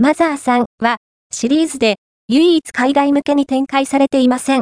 マザーさんは、シリーズで唯一海外向けに展開されていません。